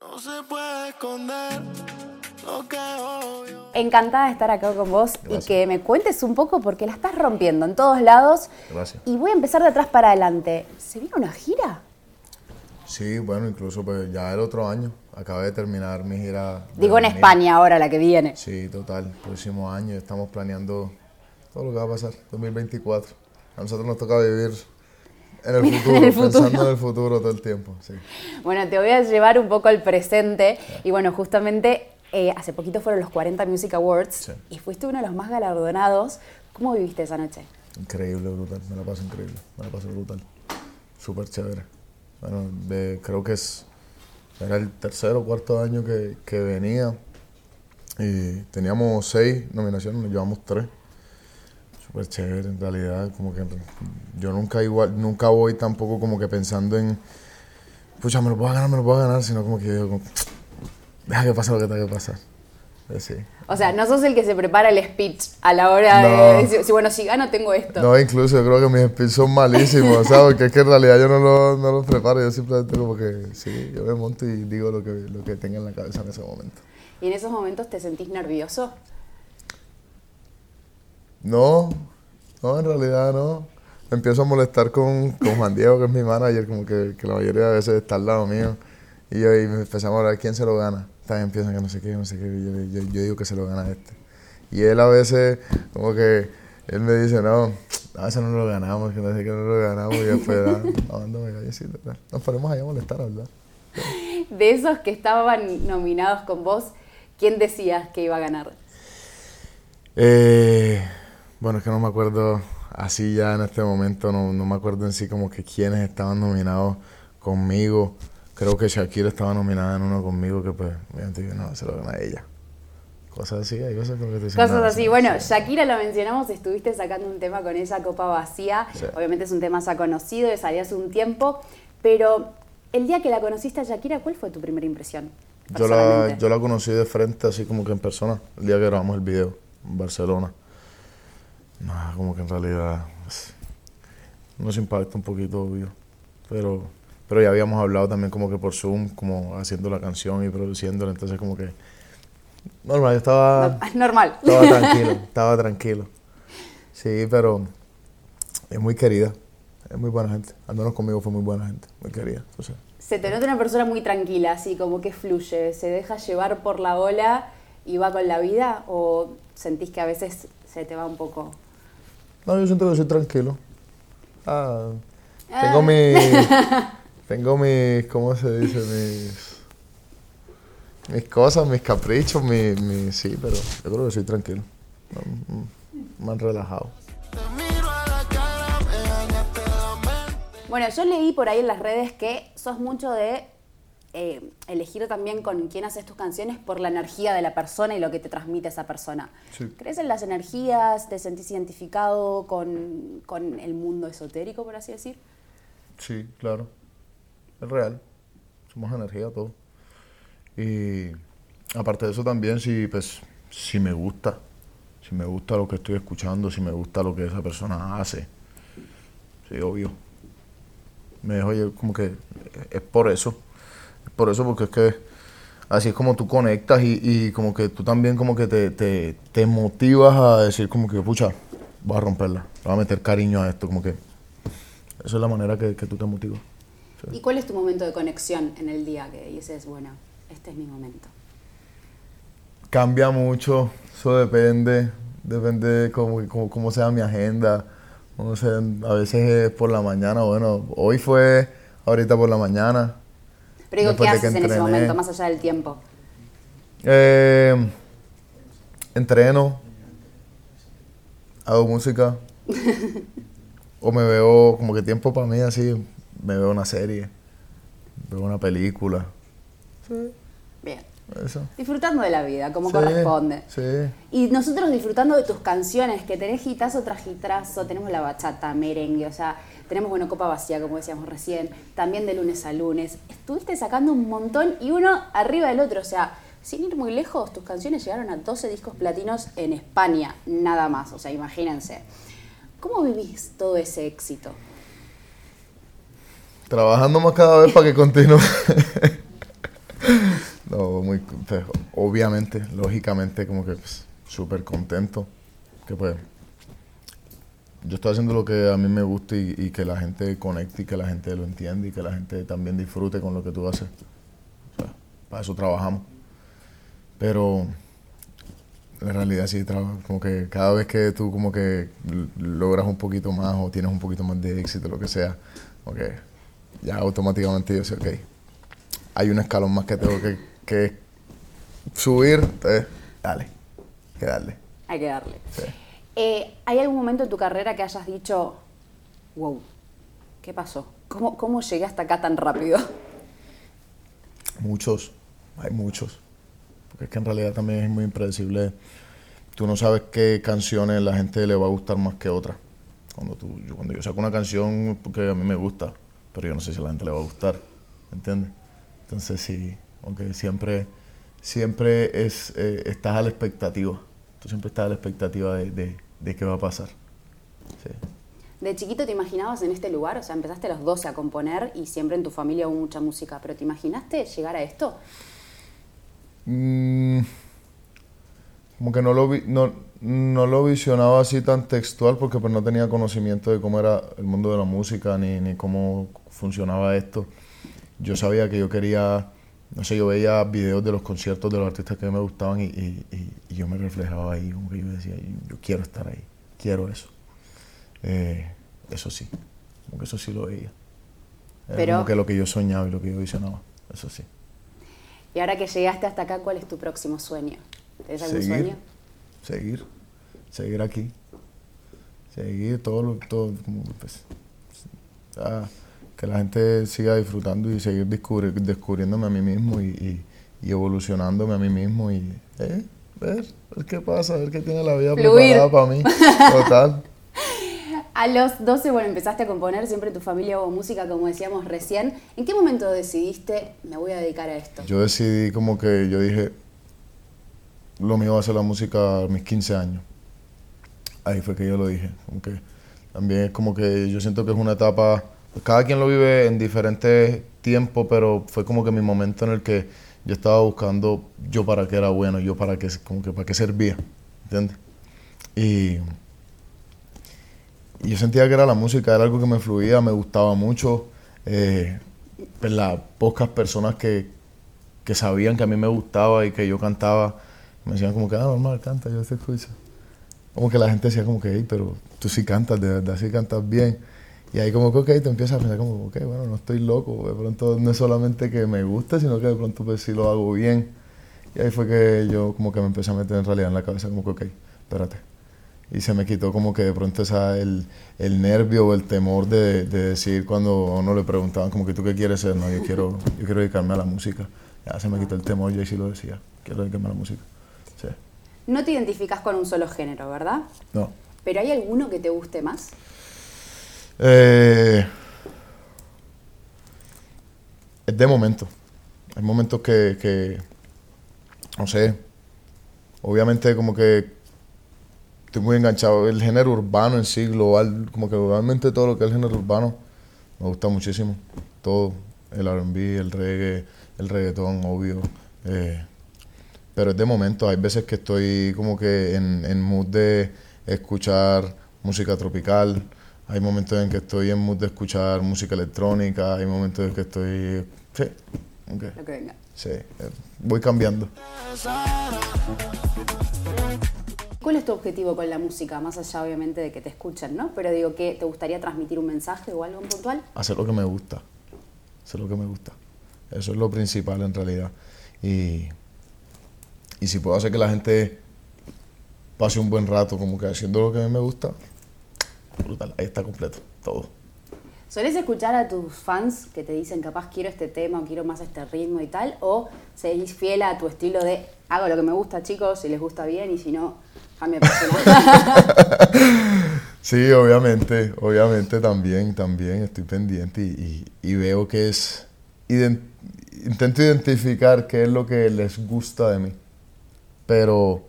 No se puede esconder lo que obvio. Encantada de estar acá con vos Gracias. y que me cuentes un poco porque la estás rompiendo en todos lados. Gracias. Y voy a empezar de atrás para adelante. ¿Se viene una gira? Sí, bueno, incluso pues ya el otro año. Acabé de terminar mi gira. Digo en. España ahora, la que viene. Sí, total. Próximo año estamos planeando todo lo que va a pasar, 2024. A nosotros nos toca vivir en el futuro, En el futuro. pensando en el futuro todo el tiempo. Sí. Bueno, te voy a llevar un poco al presente. Y bueno, justamente eh, hace poquito fueron los 40 Music Awards Sí. y fuiste uno de los más galardonados. ¿Cómo viviste esa noche? Increíble, brutal. Me la paso increíble. Me la paso brutal. Súper chévere. Bueno, de- creo que es. Era el tercer o cuarto año que, que venía. Y teníamos seis nominaciones, nos llevamos tres. Súper chévere, en realidad. Como que yo nunca igual, nunca voy tampoco como que pensando en. Pucha, me lo puedo ganar, me lo puedo ganar, sino como que yo deja que pase lo que tenga que pasar. Eh, Sí. O sea, no sos el que se prepara el speech a la hora de No. decir, si, bueno, si gano tengo esto. No, incluso yo creo que mis speeds son malísimos, ¿sabes? Porque es que en realidad yo no los no los preparo, yo simplemente como que sí, yo me monto y digo lo que, lo que tenga en la cabeza en ese momento. ¿Y en esos momentos te sentís nervioso? No, no, en realidad no. Me empiezo a molestar con, con Juan Diego, que es mi manager, como que, que la mayoría de veces está al lado mío. Y yo y me empezamos a hablar, ¿quién se lo gana? También empiezan que no sé qué, no sé qué, yo, yo- yo digo que se lo gana este. Y él a veces, como que, él me dice, no, a veces no lo ganamos, que no sé qué, no lo ganamos, y después, ah, no, no, me total. Nos ponemos ahí a molestar, ¿verdad? De esos que estaban nominados con vos, ¿quién decías que iba a ganar? Eh, bueno, es que no me acuerdo así ya en este momento, no, no me acuerdo en sí como que quiénes estaban nominados conmigo. Creo que Shakira estaba nominada en uno conmigo que pues, obviamente yo no, se lo gana ella. Cosas así, hay cosas como que te dicen, Cosas "No, así. sí, Bueno, sí". Shakira lo mencionamos, estuviste sacando un tema con esa copa vacía. Sí. Obviamente es un tema ya conocido, salió hace un tiempo. Pero el día que la conociste a Shakira, ¿cuál fue tu primera impresión? Yo la, yo la conocí de frente, así como que en persona, el día que grabamos el video en Barcelona. Nada, como que en realidad pues, nos impacta un poquito, obvio. Pero, pero ya habíamos hablado también como que por Zoom, como haciendo la canción y produciéndola, entonces como que... Normal, yo estaba, No- normal. estaba tranquilo, estaba tranquilo. Sí, pero es muy querida, es muy buena gente. Al menos conmigo fue muy buena gente, muy querida. Se te nota una persona muy tranquila, así como que fluye, se deja llevar por la ola y va con la vida, o sentís que a veces se te va un poco. No, yo siento que soy tranquilo. Ah, Ah. tengo mi. tengo mis. ¿Cómo se dice? Mis. Mis cosas, mis caprichos, mi, mi- sí, pero yo creo que soy tranquilo. Mm, Más relajado. Te miro a la cara, me dañaste la mente. Bueno, yo leí por ahí en las redes que sos mucho de eh, elegir también con quién haces tus canciones por la energía de la persona y lo que te transmite esa persona. Sí. ¿Crees en las energías? ¿Te sentís identificado con, con el mundo esotérico, por así decir? Sí, claro. Es real. Somos energía, todo. Y aparte de eso también, si, pues, si me gusta, si me gusta lo que estoy escuchando, si me gusta lo que esa persona hace, sí, obvio. Me dejo como que es por eso. Por eso porque es que así es como tú conectas y, y como que tú también como que te, te, te motivas a decir como que, pucha, voy a romperla, voy a meter cariño a esto, como que esa es la manera que, que tú te motivas. Sí. ¿Y cuál es tu momento de conexión en el día que dices, bueno, este es mi momento? Cambia mucho, eso depende, depende de cómo, cómo, cómo sea mi agenda. No sé, a veces es por la mañana, bueno, hoy fue ahorita por la mañana. Pero digo, ¿qué Después haces en ese momento, más allá del tiempo? Eh, entreno, hago música, o me veo como que tiempo para mí así, me veo una serie, veo una película. Sí, Bien. eso. Disfrutando de la vida, como Sí, corresponde. Sí. Y nosotros disfrutando de tus canciones, que tenés hitazo tras hitazo, tenemos la bachata, merengue, o sea, tenemos, bueno, copa vacía, como decíamos recién, también de lunes a lunes. Estuviste sacando un montón y uno arriba del otro, o sea, sin ir muy lejos, tus canciones llegaron a 12 discos platinos en España, nada más, o sea, imagínense. ¿Cómo vivís todo ese éxito? Trabajando más cada vez para que continúe. o muy, pues, obviamente, lógicamente, como que pues, súper contento. Que pues, yo estoy haciendo lo que a mí me gusta y, y que la gente conecte y que la gente lo entienda y que la gente también disfrute con lo que tú haces. O sea, para eso trabajamos. Pero en realidad sí, como que cada vez que tú como que logras un poquito más o tienes un poquito más de éxito, lo que sea, como que ya automáticamente yo sé, ok, hay un escalón más que tengo que, que subir, entonces, dale, hay que darle. Hay que darle. Sí. Eh, ¿Hay algún momento en tu carrera que hayas dicho, wow, ¿qué pasó? ¿Cómo, cómo llegué hasta acá tan rápido? Muchos, hay muchos. Porque es que en realidad también es muy impredecible. Tú no sabes qué canciones la gente le va a gustar más que otras. Cuando, tú, yo, cuando yo saco una canción, porque a mí me gusta, pero yo no sé si a la gente le va a gustar. ¿Entiendes? Entonces sí, aunque siempre, siempre es, eh, estás a la expectativa. Tú siempre estás a la expectativa de, de, de qué va a pasar. Sí. ¿De chiquito te imaginabas en este lugar? O sea, empezaste a los 12 a componer y siempre en tu familia hubo mucha música, pero ¿te imaginaste llegar a esto? Mm, como que no lo, vi- no, no lo visionaba así tan textual porque pues no tenía conocimiento de cómo era el mundo de la música ni, ni cómo funcionaba esto. Yo sabía que yo quería, no sé, yo veía videos de los conciertos de los artistas que me gustaban y, y- y- y yo me reflejaba ahí, como que yo decía, yo quiero estar ahí, quiero eso. Eh, eso sí, como que eso sí lo veía. Era Pero- como que lo que yo soñaba y lo que yo visionaba, eso sí. Y ahora que llegaste hasta acá, ¿cuál es tu próximo sueño? ¿Tienes algún Seguir. sueño? seguir, seguir aquí, seguir todo lo, todo, como, pues, ah, que la gente siga disfrutando y seguir descubri- descubriéndome a mí mismo y, y- y evolucionándome a mí mismo y eh, ver, ver qué pasa, ver qué tiene la vida Fluir. preparada para mí, total. A los 12, bueno, empezaste a componer, siempre tu familia hubo música, como decíamos recién. ¿En qué momento decidiste, me voy a dedicar a esto? Yo decidí como que yo dije, lo mío va a ser la música a mis 15 años. Ahí fue que yo lo dije. Como que también es como que yo siento que es una etapa, cada quien lo vive en diferentes tiempos, pero fue como que mi momento en el que yo estaba buscando yo para qué era bueno, yo para qué, como que para qué servía, ¿entiendes? Y, yo sentía que era la música, era algo que me fluía, me gustaba mucho. Eh, pues las pocas personas que, que sabían que a mí me gustaba y que yo cantaba, me decían como que, ah, normal, canta, yo te escucho. Como que la gente decía como que, hey, pero tú sí cantas, de verdad sí cantas bien. Y ahí como que, ok, te empiezas a pensar como, ok, bueno, no estoy loco. De pronto no es solamente que me guste, sino que de pronto pues sí lo hago bien. Y ahí fue que yo como que me empecé a meter en realidad en la cabeza como que, ok, espérate. Y se me quitó como que de pronto esa, el, el nervio o el temor de, de decir cuando a uno le preguntaban como que tú qué quieres ser, no, yo quiero, yo quiero dedicarme a la música. Ya se me quitó el temor, yo ahí sí lo decía, quiero dedicarme a la música. Sí. No te identificas con un solo género, ¿verdad? No. ¿Pero hay alguno que te guste más? Eh, es de momento. Hay momentos que, no sé, obviamente como que estoy muy enganchado. El género urbano en sí, global, como que globalmente todo lo que es el género urbano me gusta muchísimo. Todo, el R&B, el reggae, el reggaetón, obvio. eh, pero es de momento. Hay veces que estoy como que en mood de escuchar música tropical. Hay momentos en que estoy en mood de escuchar música electrónica. Hay momentos en que estoy... Sí, Lo que venga. sí. eh, voy cambiando. ¿Cuál es tu objetivo con la música? Más allá, obviamente, de que te escuchen, ¿no? Pero digo, que ¿te gustaría transmitir un mensaje o algo en puntual? hacer lo que me gusta. Hacer lo que me gusta. Eso es lo principal en realidad. Y, y si puedo hacer que la gente pase un buen rato como que haciendo lo que a mí me gusta, brutal. Ahí está completo, todo. ¿Solés escuchar a tus fans que te dicen capaz quiero este tema o quiero más este ritmo y tal? ¿O seguís fiel a tu estilo de hago lo que me gusta, chicos, si les gusta bien y si no, persona? Sí, obviamente, obviamente también, también estoy pendiente y, y- y veo que es, iden- intento identificar qué es lo que les gusta de mí, pero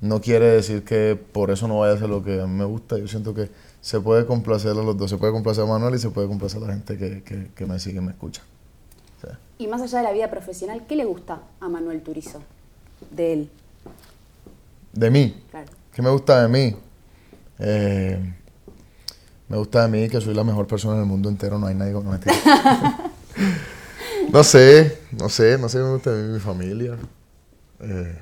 no quiere decir que por eso no vaya a hacer lo que a mí me gusta, yo siento que se puede complacer a los dos, se puede complacer a Manuel y se puede complacer a la gente que, que, que me sigue y me escucha. Sí. Y más allá de la vida profesional, ¿qué le gusta a Manuel Turizo? De él, De mí. claro. ¿Qué me gusta de mí? Eh, me gusta de mí que soy la mejor persona en el mundo entero, no hay nadie con no. No sé, no sé, no sé, me gusta de mí mi familia. Eh,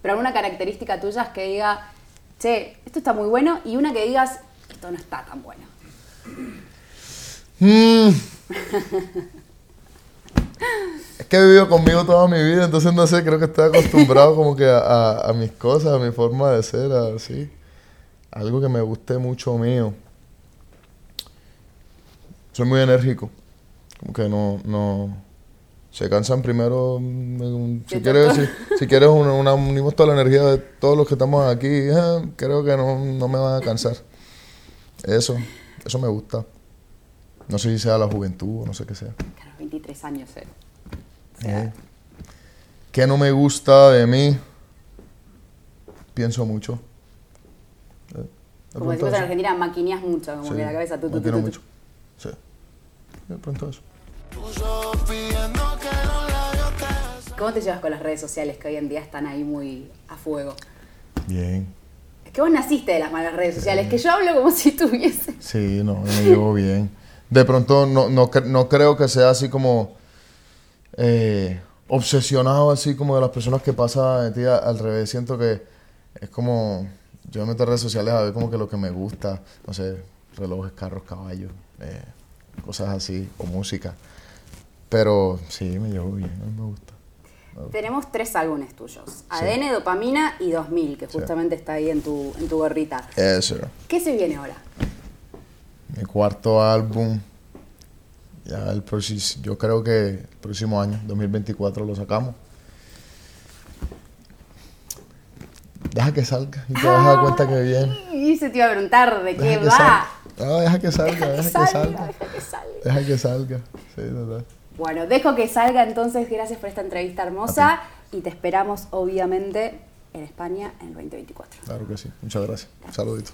Pero alguna característica tuya es que diga, che, esto está muy bueno, y una que digas, esto no está tan bueno. mm. Es que he vivido conmigo toda mi vida, entonces no sé, creo que estoy acostumbrado como que a, a- a mis cosas, a mi forma de ser, así. Algo que me guste mucho mío. Soy muy enérgico. Como que no, no... Se cansan primero... mm, Si quieres, si, si quieres una, una- unimos toda la energía de todos los que estamos aquí, eh, creo que no, no me van a cansar. Eso, eso me gusta. No sé si sea la juventud o no sé qué sea. Claro, 23 años, eh. O sea, Eh, ¿Qué no me gusta de mí? Pienso mucho. Eh, como decimos en. Argentina, maquineas mucho, como Sí, que la cabeza tu, maquino tu, tu. mucho. Sí. De pronto eso. ¿Cómo te llevas con las redes sociales que hoy en día están ahí muy a fuego? Bien. Que vos naciste de las malas redes sociales, que yo hablo como si tuviese. Sí, no, me llevo bien. De pronto no, no, no creo que sea así como eh, obsesionado así como de las personas que pasa de ti al revés. Siento que es como, yo me meto a redes sociales a ver como que lo que me gusta, no sé, relojes, carros, caballos, eh, cosas así, o música. Pero sí, me llevo bien, me gusta. Tenemos tres álbumes tuyos, ADN, Dopamina y 2000, que justamente está ahí en tu, en tu gorrita. Eso. ¿Qué se viene ahora? Mi cuarto álbum, ya el próximo, yo creo que el próximo año, 2024, lo sacamos. Deja que salga y te vas a dar cuenta que viene. Y se te iba a preguntar de qué Deja que va. salga. No, deja que salga, Deja que deja que salga, salga. deja que salga. Deja que salga. Sí, total. Bueno, dejo que salga entonces, gracias por esta entrevista hermosa y te esperamos obviamente en España en el 2024. Claro que sí. Muchas gracias. Un saludito.